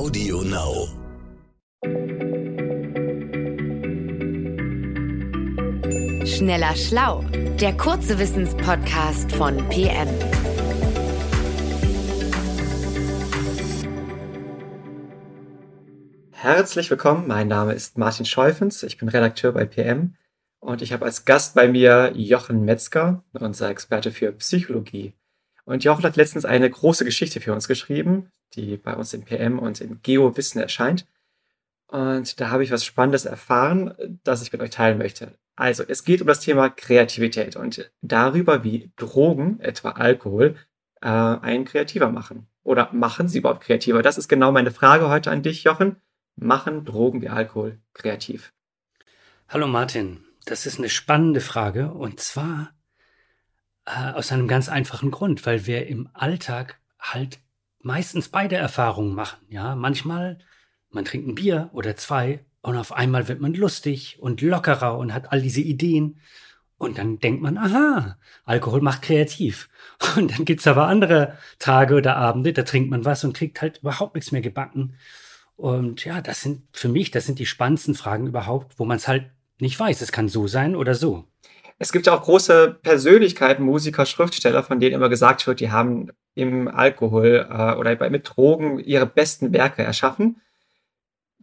Audio Now. Schneller Schlau, der kurze Wissenspodcast von PM. Herzlich willkommen, mein Name ist Martin Scheufens, ich bin Redakteur bei PM und ich habe als Gast bei mir Jochen Metzger, unser Experte für Psychologie. Und Jochen hat letztens eine große Geschichte für uns geschrieben, die bei uns im PM und im Geo-Wissen erscheint. Und da habe ich was Spannendes erfahren, das ich mit euch teilen möchte. Also, es geht um das Thema Kreativität und darüber, wie Drogen, etwa Alkohol, äh, einen kreativer machen. Oder machen sie überhaupt kreativer? Das ist genau meine Frage heute an dich, Jochen. Machen Drogen wie Alkohol kreativ? Hallo Martin, das ist eine spannende Frage und zwar äh, aus einem ganz einfachen Grund, weil wir im Alltag halt meistens beide Erfahrungen machen. Ja, manchmal man trinkt ein Bier oder zwei und auf einmal wird man lustig und lockerer und hat all diese Ideen. Und dann denkt man, aha, Alkohol macht kreativ. Und dann gibt's aber andere Tage oder Abende, da trinkt man was und kriegt halt überhaupt nichts mehr gebacken. Und ja, das sind für mich, das sind die spannendsten Fragen überhaupt, wo man es halt nicht weiß. Es kann so sein oder so. Es gibt ja auch große Persönlichkeiten, Musiker, Schriftsteller, von denen immer gesagt wird, die haben im Alkohol äh, oder bei, mit Drogen ihre besten Werke erschaffen.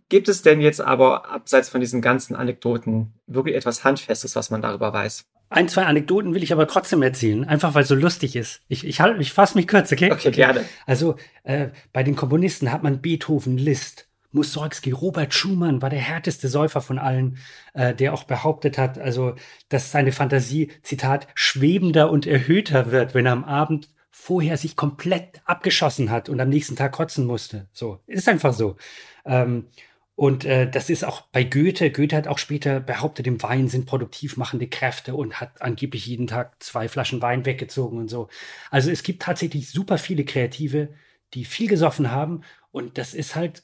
Gibt es denn jetzt aber, abseits von diesen ganzen Anekdoten, wirklich etwas Handfestes, was man darüber weiß? Ein, zwei Anekdoten will ich aber trotzdem erzählen, einfach weil es so lustig ist. Ich, ich, halt, ich fasse mich kurz, okay? Okay, gerne. Also äh, bei den Komponisten hat man Beethoven, Liszt, Mussorgsky, Robert Schumann war der härteste Säufer von allen, äh, der auch behauptet hat, also, dass seine Fantasie, Zitat, schwebender und erhöhter wird, wenn er am Abend vorher sich komplett abgeschossen hat und am nächsten Tag kotzen musste. So, ist einfach so. Ähm, und äh, das ist auch bei Goethe. Goethe hat auch später behauptet, im Wein sind produktiv machende Kräfte und hat angeblich jeden Tag zwei Flaschen Wein weggezogen und so. Also es gibt tatsächlich super viele Kreative, die viel gesoffen haben. Und das ist halt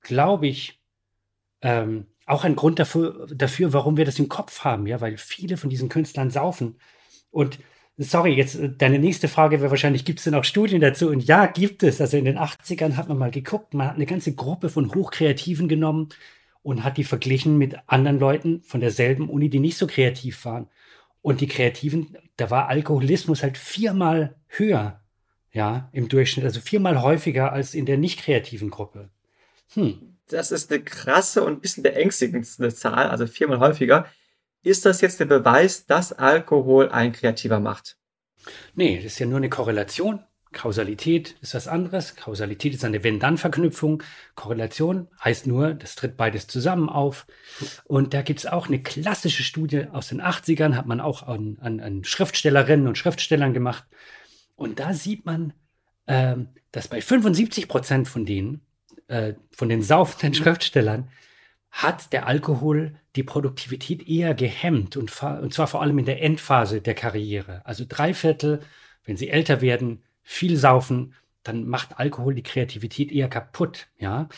glaube ich, ähm, auch ein Grund dafür, dafür, warum wir das im Kopf haben, ja, weil viele von diesen Künstlern saufen. Und sorry, jetzt äh, deine nächste Frage wäre wahrscheinlich, gibt es denn auch Studien dazu? Und ja, gibt es. Also in den 80ern hat man mal geguckt, man hat eine ganze Gruppe von Hochkreativen genommen und hat die verglichen mit anderen Leuten von derselben Uni, die nicht so kreativ waren. Und die Kreativen, da war Alkoholismus halt viermal höher, ja, im Durchschnitt, also viermal häufiger als in der nicht kreativen Gruppe. Hm. Das ist eine krasse und ein bisschen beängstigende Zahl, also viermal häufiger. Ist das jetzt der Beweis, dass Alkohol ein Kreativer macht? Nee, das ist ja nur eine Korrelation. Kausalität ist was anderes. Kausalität ist eine Wenn-Dann-Verknüpfung. Korrelation heißt nur, das tritt beides zusammen auf. Und da gibt es auch eine klassische Studie aus den 80ern, hat man auch an, an, an Schriftstellerinnen und Schriftstellern gemacht. Und da sieht man, ähm, dass bei 75 Prozent von denen äh, von den saufenden Schriftstellern hat der Alkohol die Produktivität eher gehemmt und, und zwar vor allem in der Endphase der Karriere. Also drei Viertel, wenn sie älter werden, viel saufen, dann macht Alkohol die Kreativität eher kaputt, ja.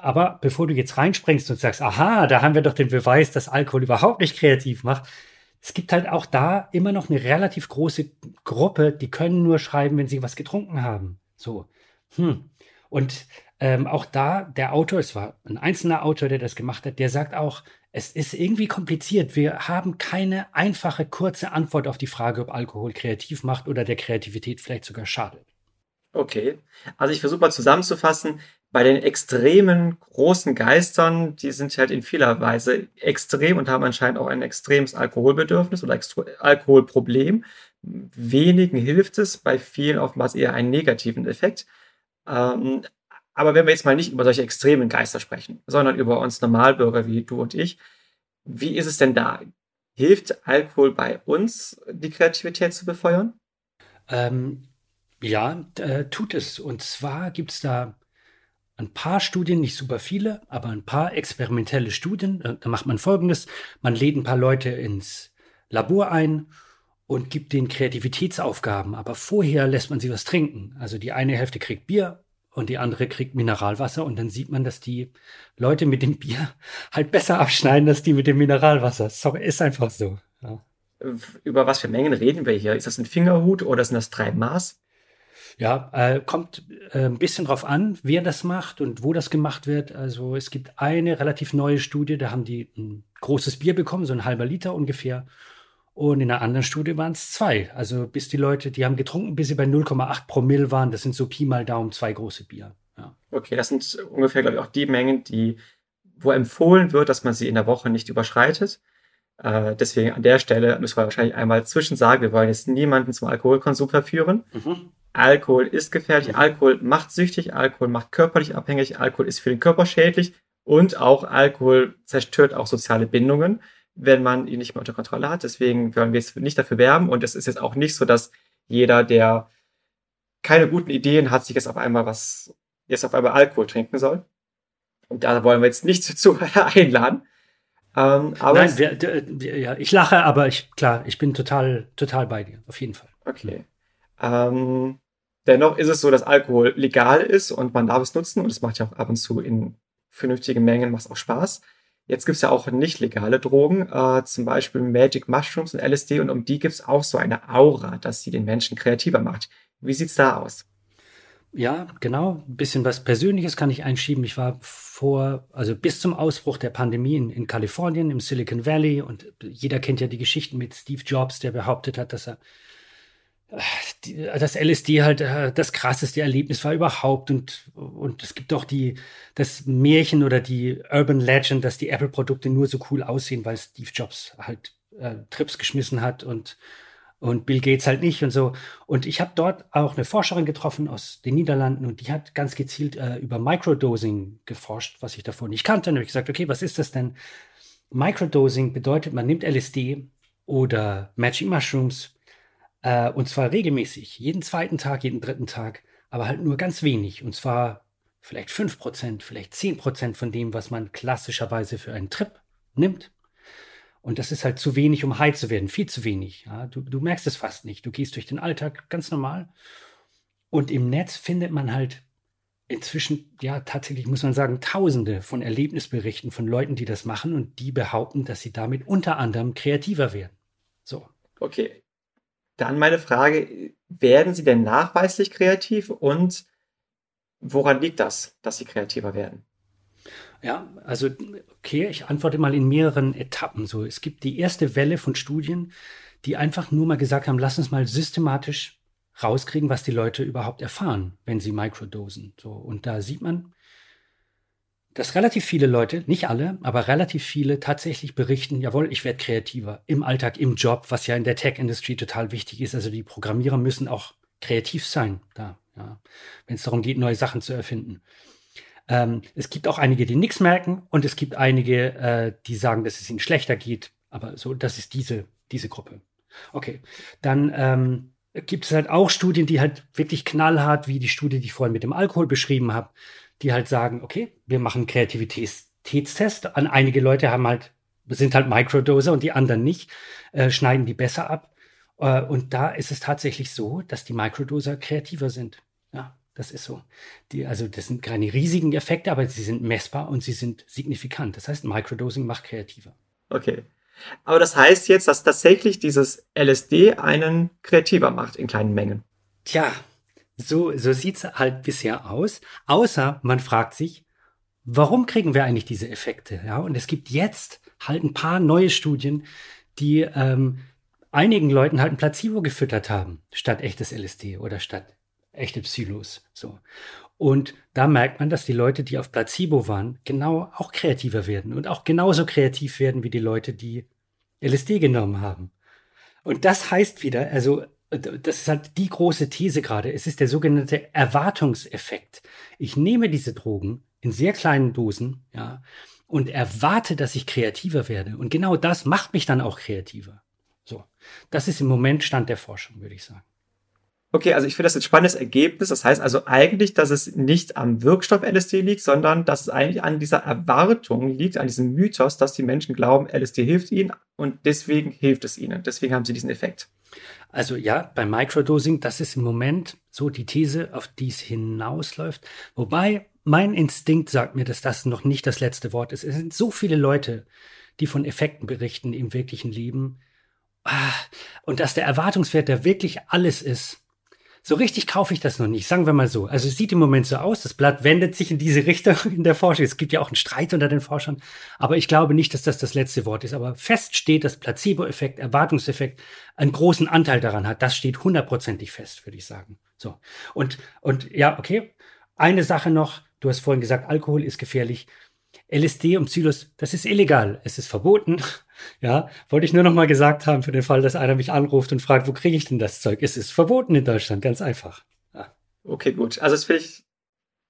Aber bevor du jetzt reinspringst und sagst, aha, da haben wir doch den Beweis, dass Alkohol überhaupt nicht kreativ macht, es gibt halt auch da immer noch eine relativ große Gruppe, die können nur schreiben, wenn sie was getrunken haben. So. Hm. Und ähm, auch da, der Autor, es war ein einzelner Autor, der das gemacht hat, der sagt auch, es ist irgendwie kompliziert. Wir haben keine einfache, kurze Antwort auf die Frage, ob Alkohol kreativ macht oder der Kreativität vielleicht sogar schadet. Okay, also ich versuche mal zusammenzufassen. Bei den extremen großen Geistern, die sind halt in vieler Weise extrem und haben anscheinend auch ein extremes Alkoholbedürfnis oder Alkoholproblem. Wenigen hilft es, bei vielen oftmals eher einen negativen Effekt. Ähm, aber wenn wir jetzt mal nicht über solche extremen Geister sprechen, sondern über uns Normalbürger wie du und ich, wie ist es denn da? Hilft Alkohol bei uns, die Kreativität zu befeuern? Ähm, ja, äh, tut es. Und zwar gibt es da ein paar Studien, nicht super viele, aber ein paar experimentelle Studien. Äh, da macht man folgendes: Man lädt ein paar Leute ins Labor ein und gibt denen Kreativitätsaufgaben, aber vorher lässt man sie was trinken. Also die eine Hälfte kriegt Bier und die andere kriegt Mineralwasser und dann sieht man, dass die Leute mit dem Bier halt besser abschneiden als die mit dem Mineralwasser. Sorry, ist einfach so. Ja. Über was für Mengen reden wir hier? Ist das ein Fingerhut oder sind das drei Maß? Ja, äh, kommt äh, ein bisschen drauf an, wer das macht und wo das gemacht wird. Also es gibt eine relativ neue Studie, da haben die ein großes Bier bekommen, so ein halber Liter ungefähr. Und in einer anderen Studie waren es zwei. Also bis die Leute, die haben getrunken, bis sie bei 0,8 Promille waren. Das sind so Pi mal Daumen zwei große Bier. Ja. Okay, das sind ungefähr, glaube ich, auch die Mengen, die, wo empfohlen wird, dass man sie in der Woche nicht überschreitet. Äh, deswegen an der Stelle müssen wir wahrscheinlich einmal zwischensagen, wir wollen jetzt niemanden zum Alkoholkonsum verführen. Mhm. Alkohol ist gefährlich, mhm. Alkohol macht süchtig, Alkohol macht körperlich abhängig, Alkohol ist für den Körper schädlich und auch Alkohol zerstört auch soziale Bindungen wenn man ihn nicht mehr unter Kontrolle hat. Deswegen wollen wir jetzt nicht dafür werben. Und es ist jetzt auch nicht so, dass jeder, der keine guten Ideen hat, sich jetzt auf einmal was, jetzt auf einmal Alkohol trinken soll. Und da wollen wir jetzt nicht zu einladen. Ähm, aber Nein, wir, wir, ja, ich lache, aber ich, klar, ich bin total, total bei dir, auf jeden Fall. Okay. Ähm, dennoch ist es so, dass Alkohol legal ist und man darf es nutzen und es macht ja auch ab und zu in vernünftigen Mengen, macht auch Spaß. Jetzt gibt's ja auch nicht legale Drogen, äh, zum Beispiel Magic Mushrooms und LSD und um die gibt's auch so eine Aura, dass sie den Menschen kreativer macht. Wie sieht's da aus? Ja, genau. Ein bisschen was Persönliches kann ich einschieben. Ich war vor, also bis zum Ausbruch der Pandemie in, in Kalifornien, im Silicon Valley und jeder kennt ja die Geschichten mit Steve Jobs, der behauptet hat, dass er das LSD halt äh, das krasseste Erlebnis war überhaupt und und es gibt auch die das Märchen oder die Urban Legend, dass die Apple Produkte nur so cool aussehen, weil Steve Jobs halt äh, Trips geschmissen hat und und Bill Gates halt nicht und so. Und ich habe dort auch eine Forscherin getroffen aus den Niederlanden und die hat ganz gezielt äh, über Microdosing geforscht, was ich davor nicht kannte. Und habe ich gesagt, okay, was ist das denn? Microdosing bedeutet, man nimmt LSD oder Magic Mushrooms äh, und zwar regelmäßig, jeden zweiten Tag, jeden dritten Tag, aber halt nur ganz wenig. Und zwar vielleicht 5%, vielleicht 10% von dem, was man klassischerweise für einen Trip nimmt. Und das ist halt zu wenig, um high zu werden, viel zu wenig. Ja? Du, du merkst es fast nicht. Du gehst durch den Alltag ganz normal. Und im Netz findet man halt inzwischen, ja, tatsächlich muss man sagen, tausende von Erlebnisberichten von Leuten, die das machen und die behaupten, dass sie damit unter anderem kreativer werden. So. Okay, dann meine Frage, werden Sie denn nachweislich kreativ und woran liegt das, dass Sie kreativer werden? Ja, also okay, ich antworte mal in mehreren Etappen. So, es gibt die erste Welle von Studien, die einfach nur mal gesagt haben, lass uns mal systematisch rauskriegen, was die Leute überhaupt erfahren, wenn sie microdosen. So, und da sieht man, dass relativ viele Leute, nicht alle, aber relativ viele tatsächlich berichten, jawohl, ich werde kreativer im Alltag, im Job, was ja in der Tech-Industrie total wichtig ist. Also die Programmierer müssen auch kreativ sein, da, ja, wenn es darum geht, neue Sachen zu erfinden. Ähm, es gibt auch einige, die nichts merken und es gibt einige, äh, die sagen, dass es ihnen schlechter geht. Aber so, das ist diese, diese Gruppe. Okay, dann ähm, gibt es halt auch Studien, die halt wirklich knallhart, wie die Studie, die ich vorhin mit dem Alkohol beschrieben habe, die halt sagen, okay, wir machen Kreativitätstest. An einige Leute haben halt, sind halt Microdoser und die anderen nicht, äh, schneiden die besser ab. Äh, und da ist es tatsächlich so, dass die Microdoser kreativer sind. Ja, das ist so. Die, also das sind keine riesigen Effekte, aber sie sind messbar und sie sind signifikant. Das heißt, Microdosing macht kreativer. Okay. Aber das heißt jetzt, dass tatsächlich dieses LSD einen kreativer macht in kleinen Mengen. Tja, so, so sieht's halt bisher aus. Außer man fragt sich, warum kriegen wir eigentlich diese Effekte? Ja, und es gibt jetzt halt ein paar neue Studien, die ähm, einigen Leuten halt ein Placebo gefüttert haben, statt echtes LSD oder statt echte Psylos. So. Und da merkt man, dass die Leute, die auf Placebo waren, genau auch kreativer werden und auch genauso kreativ werden wie die Leute, die LSD genommen haben. Und das heißt wieder, also das ist halt die große These gerade. Es ist der sogenannte Erwartungseffekt. Ich nehme diese Drogen in sehr kleinen Dosen, ja, und erwarte, dass ich kreativer werde. Und genau das macht mich dann auch kreativer. So. Das ist im Moment Stand der Forschung, würde ich sagen. Okay, also ich finde das ein spannendes Ergebnis. Das heißt also eigentlich, dass es nicht am Wirkstoff LSD liegt, sondern dass es eigentlich an dieser Erwartung liegt, an diesem Mythos, dass die Menschen glauben, LSD hilft ihnen und deswegen hilft es ihnen. Deswegen haben sie diesen Effekt. Also ja, beim Microdosing, das ist im Moment so die These, auf die es hinausläuft. Wobei mein Instinkt sagt mir, dass das noch nicht das letzte Wort ist. Es sind so viele Leute, die von Effekten berichten im wirklichen Leben. Ah, und dass der Erwartungswert, der wirklich alles ist, so richtig kaufe ich das noch nicht, sagen wir mal so. Also es sieht im Moment so aus, das Blatt wendet sich in diese Richtung in der Forschung. Es gibt ja auch einen Streit unter den Forschern, aber ich glaube nicht, dass das das letzte Wort ist. Aber fest steht, dass Placebo-Effekt, Erwartungseffekt einen großen Anteil daran hat. Das steht hundertprozentig fest, würde ich sagen. So. Und, und ja, okay. Eine Sache noch. Du hast vorhin gesagt, Alkohol ist gefährlich. LSD und Psilos, das ist illegal. Es ist verboten. Ja, wollte ich nur noch mal gesagt haben für den Fall, dass einer mich anruft und fragt, wo kriege ich denn das Zeug? Es ist verboten in Deutschland, ganz einfach. Ja. Okay, gut. Also das will ich,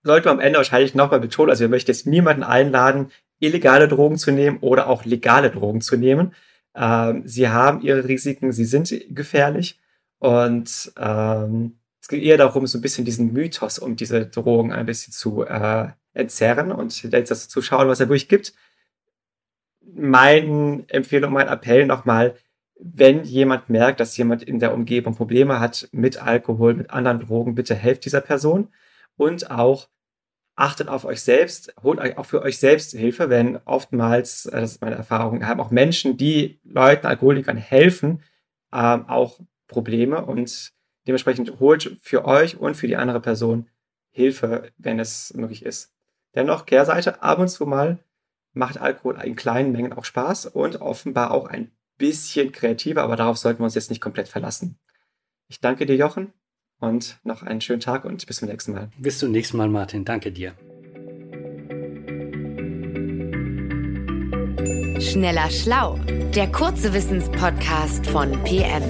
sollte man am Ende wahrscheinlich noch mal betonen. Also wir möchten jetzt niemanden einladen, illegale Drogen zu nehmen oder auch legale Drogen zu nehmen. Ähm, sie haben ihre Risiken, sie sind gefährlich und ähm, es geht eher darum, so ein bisschen diesen Mythos um diese Drogen ein bisschen zu äh, entzerren und jetzt zu schauen, was er wirklich gibt. Meine Empfehlung, mein Appell nochmal, wenn jemand merkt, dass jemand in der Umgebung Probleme hat mit Alkohol, mit anderen Drogen, bitte helft dieser Person und auch achtet auf euch selbst, holt euch auch für euch selbst Hilfe, wenn oftmals, äh, das ist meine Erfahrung, haben auch Menschen, die Leuten, Alkoholikern helfen, ähm, auch Probleme und dementsprechend holt für euch und für die andere Person Hilfe, wenn es möglich ist. Dennoch, Kehrseite, ab und zu mal macht Alkohol in kleinen Mengen auch Spaß und offenbar auch ein bisschen kreativer, aber darauf sollten wir uns jetzt nicht komplett verlassen. Ich danke dir, Jochen, und noch einen schönen Tag und bis zum nächsten Mal. Bis zum nächsten Mal, Martin. Danke dir. Schneller Schlau, der kurze Wissenspodcast von PM.